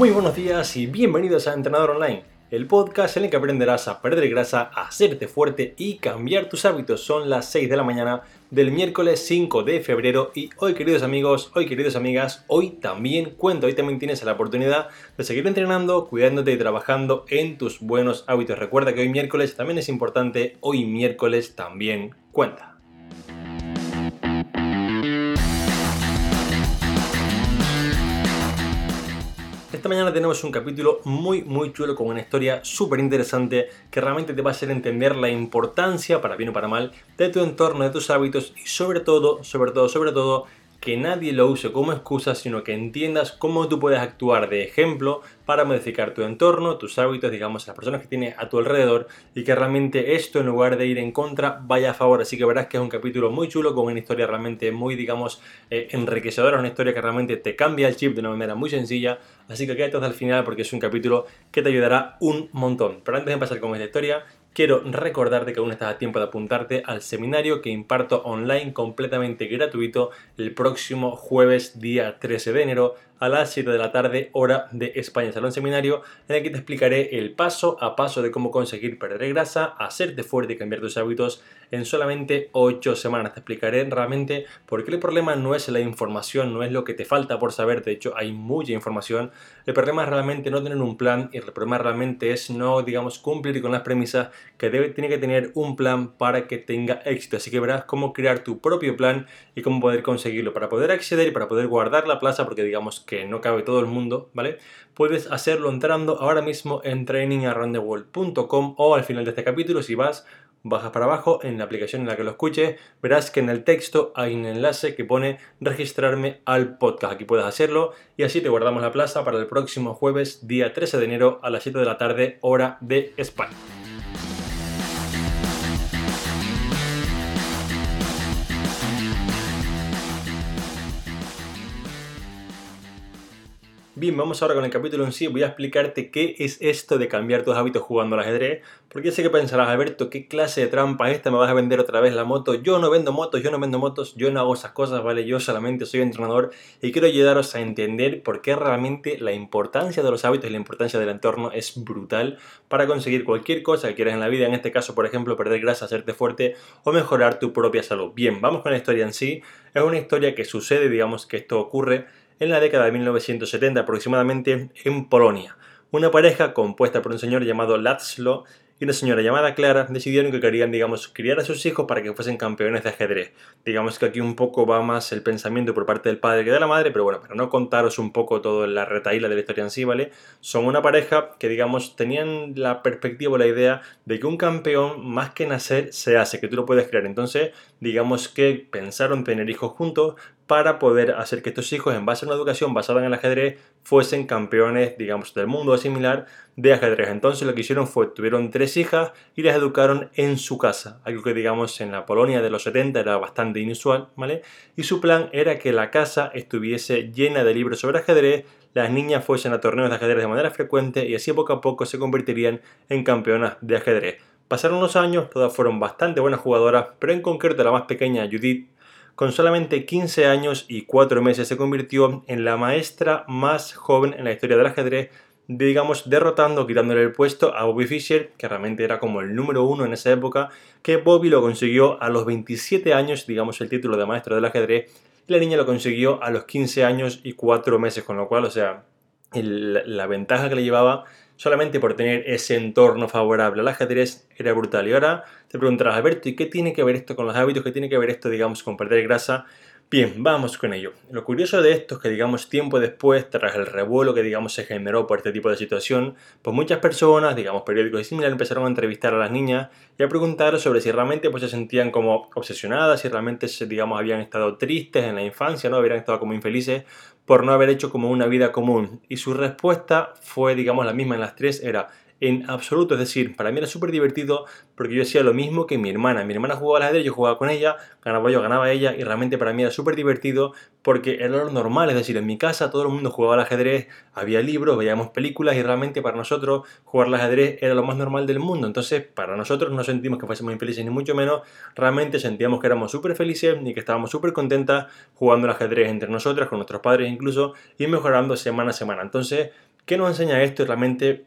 Muy buenos días y bienvenidos a Entrenador Online, el podcast en el que aprenderás a perder grasa, a hacerte fuerte y cambiar tus hábitos. Son las 6 de la mañana del miércoles 5 de febrero y hoy queridos amigos, hoy queridos amigas, hoy también cuento, hoy también tienes la oportunidad de seguir entrenando, cuidándote y trabajando en tus buenos hábitos. Recuerda que hoy miércoles también es importante, hoy miércoles también cuenta. Esta mañana tenemos un capítulo muy muy chulo con una historia súper interesante que realmente te va a hacer entender la importancia, para bien o para mal, de tu entorno, de tus hábitos y sobre todo, sobre todo, sobre todo, que nadie lo use como excusa, sino que entiendas cómo tú puedes actuar de ejemplo para modificar tu entorno, tus hábitos, digamos, las personas que tienes a tu alrededor y que realmente esto en lugar de ir en contra vaya a favor. Así que verás que es un capítulo muy chulo con una historia realmente muy, digamos, eh, enriquecedora, una historia que realmente te cambia el chip de una manera muy sencilla. Así que quédate hasta el final porque es un capítulo que te ayudará un montón. Pero antes de empezar con esta historia, Quiero recordarte que aún estás a tiempo de apuntarte al seminario que imparto online completamente gratuito el próximo jueves día 13 de enero a las 7 de la tarde, hora de España. Salón seminario en el que te explicaré el paso a paso de cómo conseguir perder grasa, hacerte fuerte y cambiar tus hábitos en solamente 8 semanas. Te explicaré realmente por qué el problema no es la información, no es lo que te falta por saber. De hecho, hay mucha información. El problema es realmente no tener un plan y el problema realmente es no, digamos, cumplir con las premisas que debe, tiene que tener un plan para que tenga éxito. Así que verás cómo crear tu propio plan y cómo poder conseguirlo para poder acceder y para poder guardar la plaza, porque digamos que no cabe todo el mundo, ¿vale? Puedes hacerlo entrando ahora mismo en trainingaroundtheworld.com o al final de este capítulo, si vas, bajas para abajo en la aplicación en la que lo escuches, verás que en el texto hay un enlace que pone registrarme al podcast. Aquí puedes hacerlo y así te guardamos la plaza para el próximo jueves, día 13 de enero a las 7 de la tarde, hora de España. Bien, vamos ahora con el capítulo en sí. Voy a explicarte qué es esto de cambiar tus hábitos jugando al ajedrez. Porque sé que pensarás, Alberto, ¿qué clase de trampa es esta? ¿Me vas a vender otra vez la moto? Yo no vendo motos, yo no vendo motos, yo no hago esas cosas, ¿vale? Yo solamente soy entrenador y quiero ayudaros a entender por qué realmente la importancia de los hábitos y la importancia del entorno es brutal para conseguir cualquier cosa que quieras en la vida. En este caso, por ejemplo, perder grasa, hacerte fuerte o mejorar tu propia salud. Bien, vamos con la historia en sí. Es una historia que sucede, digamos que esto ocurre en la década de 1970 aproximadamente en Polonia. Una pareja compuesta por un señor llamado Laszlo y una señora llamada Clara decidieron que querían, digamos, criar a sus hijos para que fuesen campeones de ajedrez. Digamos que aquí un poco va más el pensamiento por parte del padre que de la madre, pero bueno, para no contaros un poco toda la retaíla de la historia en sí, ¿vale? Son una pareja que, digamos, tenían la perspectiva o la idea de que un campeón, más que nacer, se hace, que tú lo puedes crear. Entonces, digamos que pensaron tener hijos juntos para poder hacer que estos hijos, en base a una educación basada en el ajedrez, fuesen campeones, digamos, del mundo similar de ajedrez. Entonces lo que hicieron fue, tuvieron tres hijas y las educaron en su casa, algo que digamos en la Polonia de los 70 era bastante inusual, ¿vale? Y su plan era que la casa estuviese llena de libros sobre ajedrez, las niñas fuesen a torneos de ajedrez de manera frecuente y así poco a poco se convertirían en campeonas de ajedrez. Pasaron los años, todas fueron bastante buenas jugadoras, pero en concreto la más pequeña, Judith, con solamente 15 años y 4 meses se convirtió en la maestra más joven en la historia del ajedrez, digamos derrotando, quitándole el puesto a Bobby Fischer, que realmente era como el número uno en esa época, que Bobby lo consiguió a los 27 años, digamos el título de maestro del ajedrez, y la niña lo consiguió a los 15 años y 4 meses, con lo cual, o sea, la ventaja que le llevaba solamente por tener ese entorno favorable al ajedrez era brutal. Y ahora te preguntarás, Alberto, ¿y qué tiene que ver esto con los hábitos? ¿Qué tiene que ver esto, digamos, con perder grasa? Bien, vamos con ello. Lo curioso de esto es que, digamos, tiempo después, tras el revuelo que, digamos, se generó por este tipo de situación, pues muchas personas, digamos, periódicos y similares, empezaron a entrevistar a las niñas y a preguntar sobre si realmente pues, se sentían como obsesionadas, si realmente, digamos, habían estado tristes en la infancia, ¿no? Habían estado como infelices por no haber hecho como una vida común. Y su respuesta fue, digamos, la misma en las tres, era en absoluto. Es decir, para mí era súper divertido porque yo hacía lo mismo que mi hermana. Mi hermana jugaba al ajedrez, yo jugaba con ella, ganaba yo, ganaba ella y realmente para mí era súper divertido porque era lo normal. Es decir, en mi casa todo el mundo jugaba al ajedrez, había libros, veíamos películas y realmente para nosotros jugar al ajedrez era lo más normal del mundo. Entonces, para nosotros no sentimos que fuésemos infelices ni mucho menos, realmente sentíamos que éramos súper felices y que estábamos súper contentas jugando al ajedrez entre nosotras, con nuestros padres incluso, y mejorando semana a semana. Entonces, ¿Qué nos enseña esto? Realmente,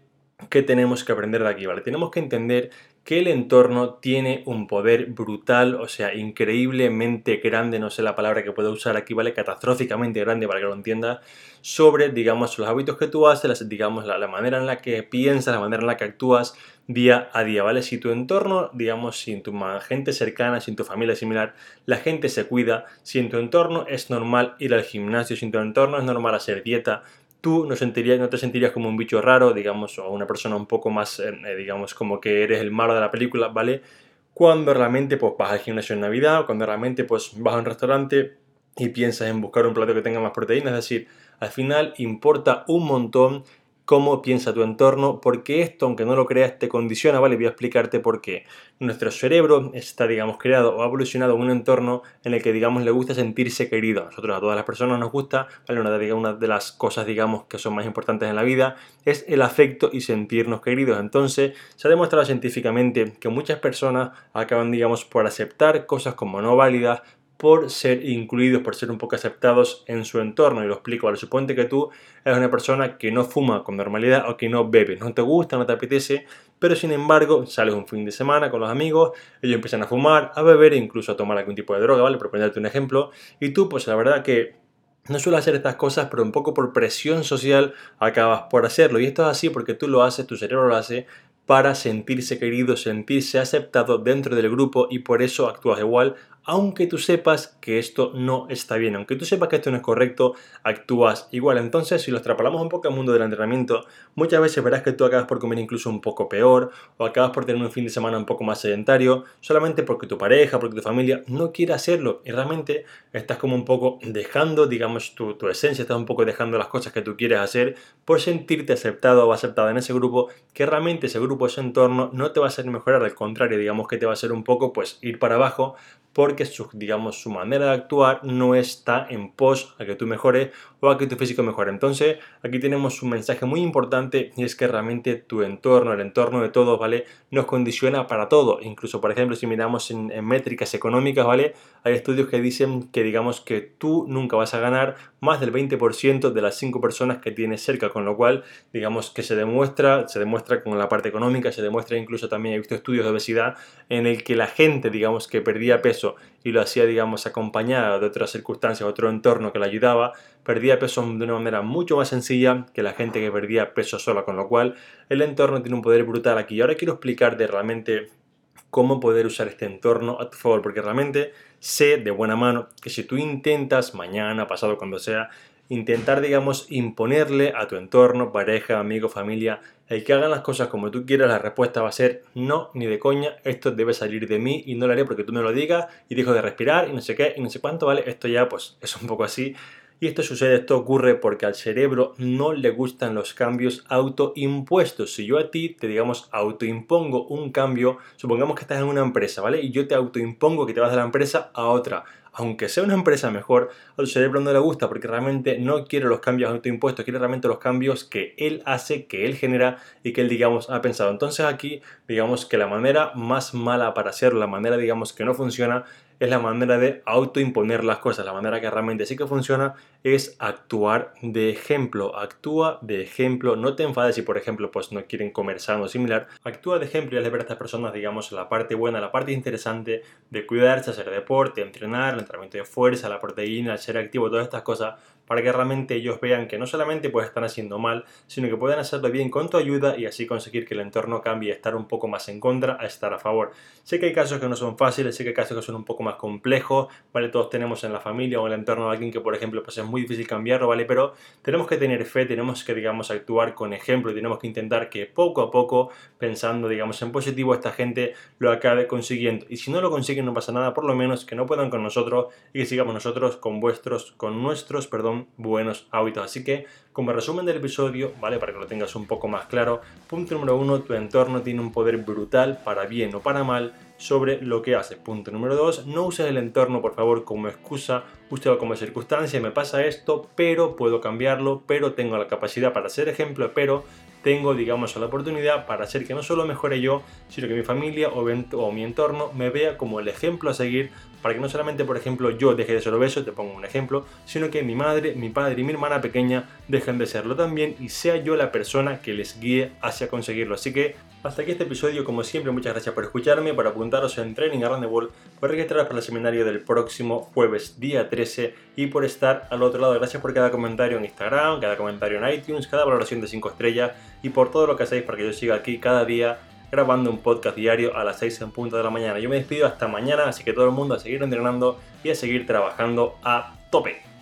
¿qué tenemos que aprender de aquí? ¿vale? Tenemos que entender que el entorno tiene un poder brutal, o sea, increíblemente grande, no sé la palabra que puedo usar aquí, ¿vale? Catastróficamente grande para que lo entienda, sobre, digamos, los hábitos que tú haces, digamos, la, la, manera en la que piensas, la manera en la que actúas día a día, ¿vale? Si tu entorno, digamos, si en tu gente cercana, si en tu familia similar, la gente se cuida, si en tu entorno es normal ir al gimnasio, si en tu entorno es normal hacer dieta, tú no, sentirías, no te sentirías como un bicho raro, digamos, o una persona un poco más, eh, eh, digamos, como que eres el malo de la película, ¿vale? Cuando realmente pues, vas al gimnasio en Navidad, o cuando realmente pues, vas a un restaurante y piensas en buscar un plato que tenga más proteínas, es decir, al final importa un montón cómo piensa tu entorno, porque esto, aunque no lo creas, te condiciona, ¿vale? Voy a explicarte por qué. Nuestro cerebro está, digamos, creado o ha evolucionado en un entorno en el que, digamos, le gusta sentirse querido. A nosotros, a todas las personas nos gusta, ¿vale? Una de, una de las cosas, digamos, que son más importantes en la vida es el afecto y sentirnos queridos. Entonces, se ha demostrado científicamente que muchas personas acaban, digamos, por aceptar cosas como no válidas, por ser incluidos, por ser un poco aceptados en su entorno. Y lo explico, ¿vale? Suponte que tú eres una persona que no fuma con normalidad o que no bebe, no te gusta, no te apetece, pero sin embargo sales un fin de semana con los amigos, ellos empiezan a fumar, a beber e incluso a tomar algún tipo de droga, ¿vale? Por ponerte un ejemplo. Y tú, pues la verdad que no suele hacer estas cosas, pero un poco por presión social acabas por hacerlo. Y esto es así porque tú lo haces, tu cerebro lo hace, para sentirse querido, sentirse aceptado dentro del grupo y por eso actúas igual aunque tú sepas que esto no está bien, aunque tú sepas que esto no es correcto, actúas igual. Entonces, si lo extrapolamos un poco al mundo del entrenamiento, muchas veces verás que tú acabas por comer incluso un poco peor o acabas por tener un fin de semana un poco más sedentario, solamente porque tu pareja, porque tu familia no quiere hacerlo y realmente estás como un poco dejando, digamos, tu, tu esencia, estás un poco dejando las cosas que tú quieres hacer por sentirte aceptado o aceptada en ese grupo, que realmente ese grupo, ese entorno no te va a hacer mejorar, al contrario, digamos que te va a hacer un poco pues ir para abajo porque su, digamos, su manera de actuar no está en pos a que tú mejores o a que tu físico mejore. Entonces, aquí tenemos un mensaje muy importante y es que realmente tu entorno, el entorno de todos, ¿vale? Nos condiciona para todo. Incluso, por ejemplo, si miramos en, en métricas económicas, ¿vale? Hay estudios que dicen que, digamos, que tú nunca vas a ganar más del 20% de las 5 personas que tienes cerca, con lo cual, digamos, que se demuestra, se demuestra con la parte económica, se demuestra incluso también, he visto estudios de obesidad en el que la gente, digamos, que perdía peso y lo hacía, digamos, acompañado de otras circunstancias, otro entorno que le ayudaba, perdía peso de una manera mucho más sencilla que la gente que perdía peso sola, con lo cual el entorno tiene un poder brutal aquí. Y ahora quiero explicarte realmente cómo poder usar este entorno a tu favor, porque realmente sé de buena mano que si tú intentas mañana, pasado, cuando sea, intentar, digamos, imponerle a tu entorno, pareja, amigo, familia, el que hagan las cosas como tú quieras, la respuesta va a ser no, ni de coña, esto debe salir de mí y no lo haré porque tú me lo digas y dejo de respirar y no sé qué y no sé cuánto, ¿vale? Esto ya pues es un poco así. Y esto sucede, esto ocurre porque al cerebro no le gustan los cambios autoimpuestos. Si yo a ti te, digamos, autoimpongo un cambio, supongamos que estás en una empresa, ¿vale? Y yo te autoimpongo que te vas de la empresa a otra aunque sea una empresa mejor, al cerebro no le gusta porque realmente no quiere los cambios autoimpuestos, quiere realmente los cambios que él hace, que él genera y que él, digamos, ha pensado. Entonces aquí, digamos que la manera más mala para hacerlo, la manera, digamos, que no funciona, es la manera de autoimponer las cosas. La manera que realmente sí que funciona es actuar de ejemplo. Actúa de ejemplo. No te enfades si, por ejemplo, pues no quieren comer sano o similar. Actúa de ejemplo y hazle ver a estas personas, digamos, la parte buena, la parte interesante de cuidarse, hacer deporte, entrenar, el entrenamiento de fuerza, la proteína, el ser activo, todas estas cosas para que realmente ellos vean que no solamente pues están haciendo mal, sino que pueden hacerlo bien con tu ayuda y así conseguir que el entorno cambie, estar un poco más en contra a estar a favor. Sé que hay casos que no son fáciles, sé que hay casos que son un poco más complejos, ¿vale? Todos tenemos en la familia o en el entorno de alguien que, por ejemplo, pues es muy difícil cambiarlo, ¿vale? Pero tenemos que tener fe, tenemos que, digamos, actuar con ejemplo y tenemos que intentar que poco a poco, pensando, digamos, en positivo, esta gente lo acabe consiguiendo. Y si no lo consiguen, no pasa nada, por lo menos que no puedan con nosotros y que sigamos nosotros con vuestros, con nuestros, perdón, buenos hábitos. Así que, como resumen del episodio, ¿vale? Para que lo tengas un poco más claro, punto número uno, tu entorno tiene un poder brutal para bien o para mal sobre lo que haces. Punto número dos, no uses el entorno, por favor, como excusa justo como circunstancia me pasa esto, pero puedo cambiarlo, pero tengo la capacidad para ser ejemplo, pero tengo, digamos, la oportunidad para hacer que no solo mejore yo, sino que mi familia o, o, mi entorno me vea como el ejemplo a seguir, para que no solamente, por ejemplo, yo deje de ser obeso, te pongo un ejemplo, sino que mi madre, mi padre y mi hermana pequeña dejen de serlo también y sea yo la persona que les guíe hacia conseguirlo. Así que hasta aquí este episodio, como siempre, muchas gracias por escucharme, por apuntaros en Training Around the World, por registraros para el seminario del próximo jueves, día 13, y por estar al otro lado. Gracias por cada comentario en Instagram, cada comentario en iTunes, cada valoración de 5 estrellas, y por todo lo que hacéis para que yo siga aquí cada día grabando un podcast diario a las 6 en punto de la mañana. Yo me despido hasta mañana, así que todo el mundo a seguir entrenando y a seguir trabajando a tope.